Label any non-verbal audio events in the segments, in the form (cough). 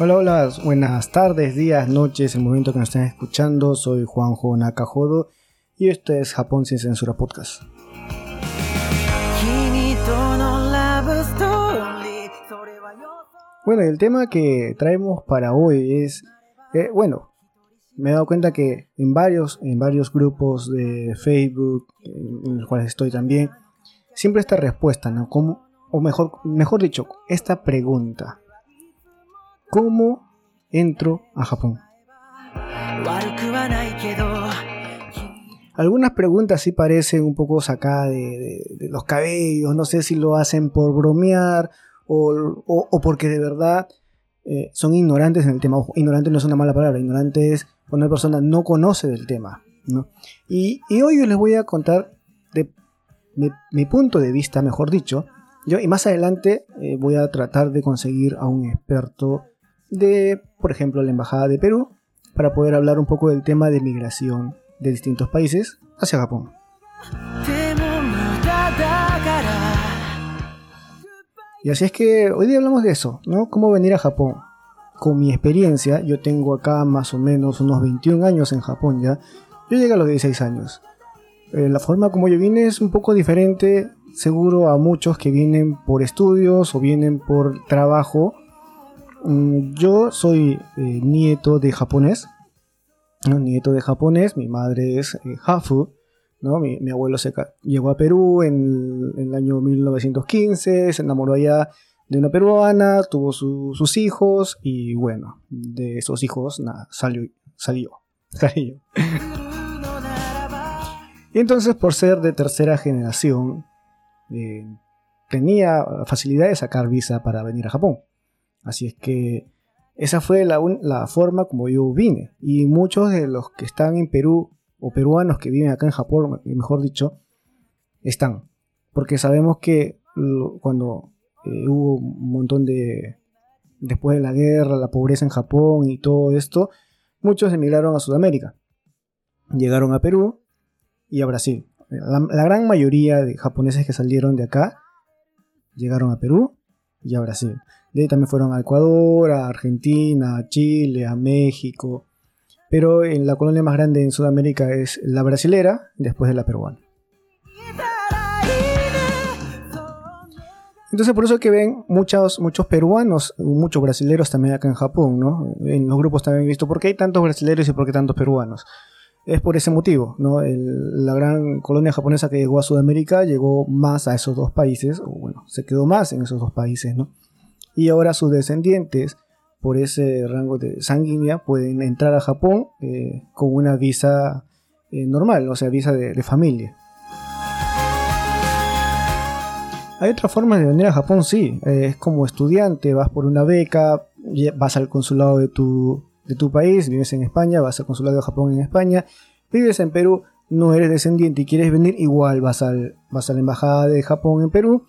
Hola, hola, buenas tardes, días, noches, el momento que nos estén escuchando. Soy Juanjo Nakajodo y esto es Japón sin censura podcast. Bueno, el tema que traemos para hoy es, eh, bueno, me he dado cuenta que en varios, en varios grupos de Facebook, en los cuales estoy también, siempre esta respuesta, ¿no? ¿Cómo, o mejor, mejor dicho, esta pregunta. ¿Cómo entro a Japón? Algunas preguntas sí parecen un poco sacadas de, los cabellos, no sé si lo hacen por bromear o, porque de verdad eh, son ignorantes en el tema. ignorante no es una mala palabra, ignorante es cuando una persona no conoce del tema. Y, hoy les voy a contar de mi, punto de vista, mejor dicho. Yo, y más adelante eh, voy a tratar de conseguir a un experto de, por ejemplo, la Embajada de Perú para poder hablar un poco del tema de migración de distintos países hacia Japón. Y así es que hoy día hablamos de eso, ¿no? Cómo venir a Japón. Con mi experiencia, yo tengo acá más o menos unos 21 años en Japón ya. Yo llegué a los 16 años. Eh, la forma como yo vine es un poco diferente, seguro a muchos que vienen por estudios o vienen por trabajo. Mm, yo soy eh, nieto de japonés, nieto de japonés, mi madre es eh, Hafu, ¿no? Mi, abuelo se llegó a Perú en, el año 1915, se enamoró allá de una peruana, tuvo sus hijos y bueno, de esos hijos salió, (laughs) salió, y entonces por ser de tercera generación, eh, tenía facilidad de sacar visa para venir a Japón. Así es que esa fue la, forma como yo vine. Y muchos de los que están en Perú, o peruanos que viven acá en Japón, mejor dicho, están. Porque sabemos que cuando eh, hubo un montón de... Después de la guerra, la pobreza en Japón y todo esto, muchos emigraron a Sudamérica. Llegaron a Perú y a Brasil. La gran mayoría de japoneses que salieron de acá llegaron a Perú y a Brasil. De ahí también fueron a Ecuador, a Argentina, a Chile, a México. Pero en la colonia más grande en Sudamérica es la brasilera, después de la peruana. Entonces por eso que ven muchos, muchos peruanos, muchos brasileros también acá en Japón, ¿no? En los grupos también he visto por qué hay tantos brasileros y por qué tantos peruanos. Es por ese motivo, ¿no? la gran colonia japonesa que llegó a Sudamérica llegó más a esos dos países, o bueno, se quedó más en esos dos países, ¿no? y ahora sus descendientes por ese rango de sanguínea pueden entrar a Japón eh, con una visa eh, normal, o sea, visa de, familia. Hay otra forma de venir a Japón, sí. Eh, es como estudiante, vas por una beca, vas al consulado de tu, de tu país, vives en España, vas al consulado de Japón en España, vives en Perú, no eres descendiente y quieres venir, igual vas, al, vas a la embajada de Japón en Perú,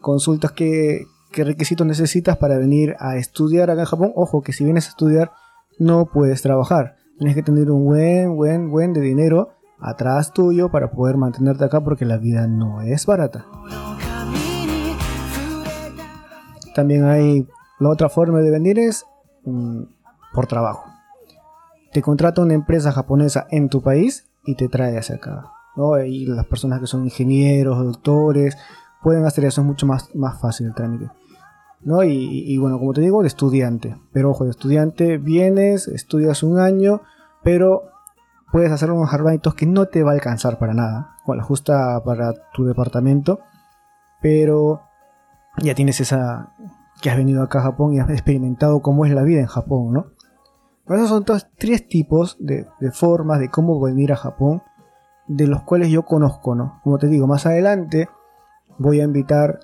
consultas qué requisitos necesitas para venir a estudiar acá en Japón. Ojo, que si vienes a estudiar no puedes trabajar. Tienes que tener un buen, buen, buen de dinero atrás tuyo para poder mantenerte acá porque la vida no es barata. También hay la otra forma de venir es mm, por trabajo. Te contrata una empresa japonesa en tu país y te trae hacia acá. Y las personas que son ingenieros, doctores, pueden hacer eso, es mucho más, más fácil el trámite. ¿no? Y, bueno, como te digo, de estudiante. Pero ojo, de estudiante vienes, estudias un año, pero puedes hacer unos arbaitos que no te va a alcanzar para nada, con la justa para tu departamento, pero ya tienes esa que has venido acá a Japón y has experimentado cómo es la vida en Japón, ¿no? Esos son todos tres tipos de, de formas de cómo venir a Japón, de los cuales yo conozco, ¿no? Como te digo, más adelante voy a invitar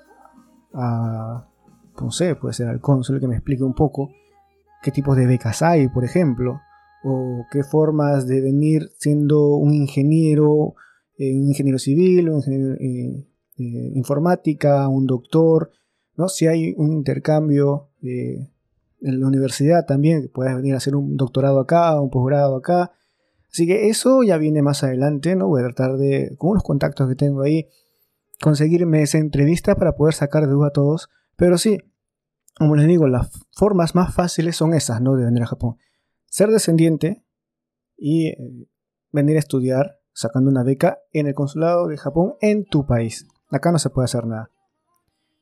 a, no sé, puede ser al cónsul que me explique un poco qué tipos de becas hay, por ejemplo, o qué formas de venir siendo un ingeniero, eh, un ingeniero civil, un ingeniero eh, eh, informática, un doctor, ¿no? Si hay un intercambio en la universidad también, puedes venir a hacer un doctorado acá, un posgrado acá. Así que eso ya viene más adelante, ¿no? Voy a tratar de, con unos contactos que tengo ahí, conseguirme esa entrevista para poder sacar de duda a todos. Pero sí, como les digo, las formas más fáciles son esas, ¿no? De venir a Japón. Ser descendiente y eh, venir a estudiar sacando una beca en el consulado de Japón en tu país. Acá no se puede hacer nada.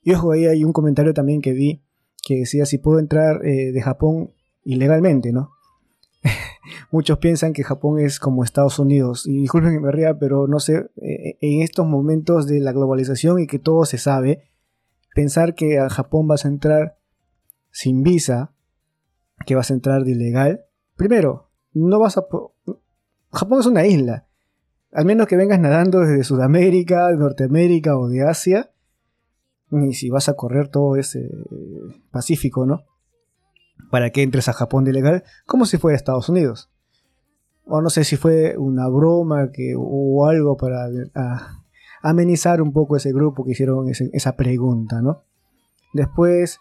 Y ojo, ahí hay un comentario también que vi que decía si puedo entrar eh, de Japón ilegalmente, ¿no? (laughs) Muchos piensan que Japón es como Estados Unidos. Y disculpen que me ría, pero no sé, eh, en estos momentos de la globalización y que todo se sabe, pensar que a Japón vas a entrar sin visa, que vas a entrar de ilegal, primero, no vas a... Japón es una isla. Al menos que vengas nadando desde Sudamérica, Norteamérica o de Asia, ni si vas a correr todo ese Pacífico, ¿no? Para que entres a Japón de ilegal, como si fuera Estados Unidos. O no sé si fue una broma que, o algo para amenizar un poco ese grupo que hicieron esa pregunta, ¿no? Después,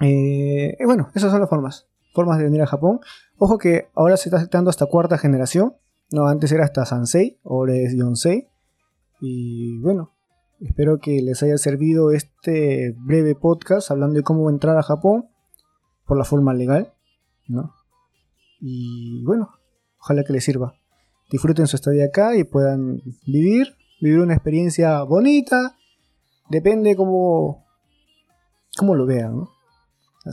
eh, bueno, esas son las formas. Formas de venir a Japón. Ojo que ahora se está aceptando hasta cuarta generación. No, antes era hasta Sansei, ahora es Yonsei. Y bueno, espero que les haya servido este breve podcast hablando de cómo entrar a Japón por la forma legal, ¿no? Y bueno, ojalá que les sirva. Disfruten su estadía acá y puedan vivir, vivir una experiencia bonita. Depende cómo, cómo lo vean, ¿no?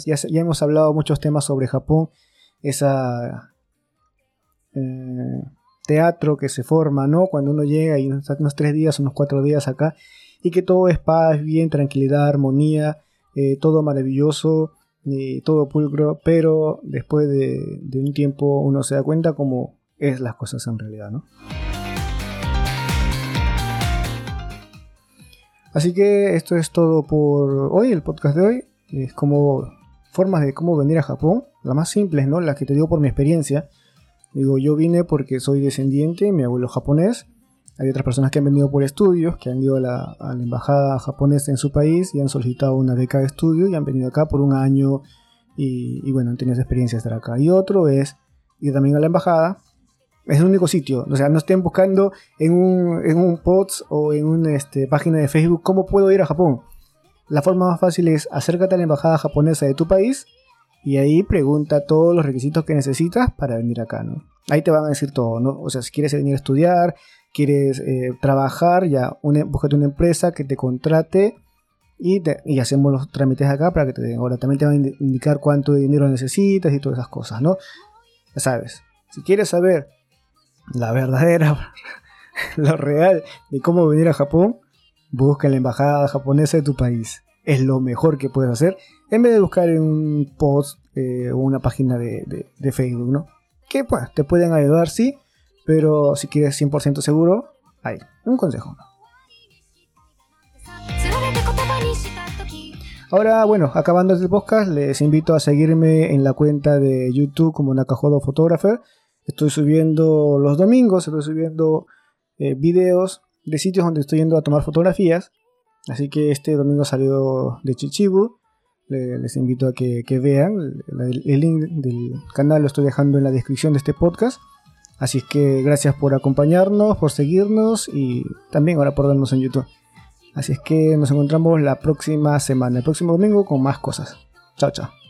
Ya, hemos hablado muchos temas sobre Japón, esa eh, teatro que se forma, ¿no? Cuando uno llega y unos, unos tres días, unos cuatro días acá, y que todo es paz, bien, tranquilidad, armonía, eh, todo maravilloso, y todo pulcro, pero después de, de, un tiempo uno se da cuenta cómo es las cosas en realidad, ¿no? Así que esto es todo por hoy, el podcast de hoy. Es como formas de cómo venir a Japón, las más simples, ¿no? Las que te digo por mi experiencia. Digo, yo vine porque soy descendiente, mi abuelo japonés. Hay otras personas que han venido por estudios, que han ido a la, embajada japonesa en su país y han solicitado una beca de estudio y han venido acá por un año y, bueno, han tenido esa experiencia de estar acá. Y otro es ir también a la embajada. Es el único sitio. O sea, no estén buscando en un, en un post o en una este, página de Facebook cómo puedo ir a Japón. La forma más fácil es acércate a la embajada japonesa de tu país y ahí pregunta todos los requisitos que necesitas para venir acá, ¿no? Ahí te van a decir todo, ¿no? O sea, si quieres venir a estudiar, quieres eh, trabajar, ya una, búscate una empresa que te contrate y, y, hacemos los trámites acá para que te. Ahora también te van a indicar cuánto dinero necesitas y todas esas cosas, ¿no? Ya sabes, si quieres saber la verdadera, (laughs) lo real de cómo venir a Japón, busca la embajada japonesa de tu país. Es lo mejor que puedes hacer en vez de buscar en un post eh, o una página de, Facebook, ¿no? Que pues te pueden ayudar, sí, pero si quieres 100% seguro, hay un consejo. Ahora, bueno, acabando este podcast, les invito a seguirme en la cuenta de YouTube como Nakajodo Photographer. Estoy subiendo los domingos, estoy subiendo eh, videos de sitios donde estoy yendo a tomar fotografías. Así que este domingo salió de Chichibu. Les invito a que, vean. El, link del canal lo estoy dejando en la descripción de este podcast. Así que gracias por acompañarnos, por seguirnos y también ahora por vernos en YouTube. Así es que nos encontramos la próxima semana, el próximo domingo con más cosas. Chao, chao.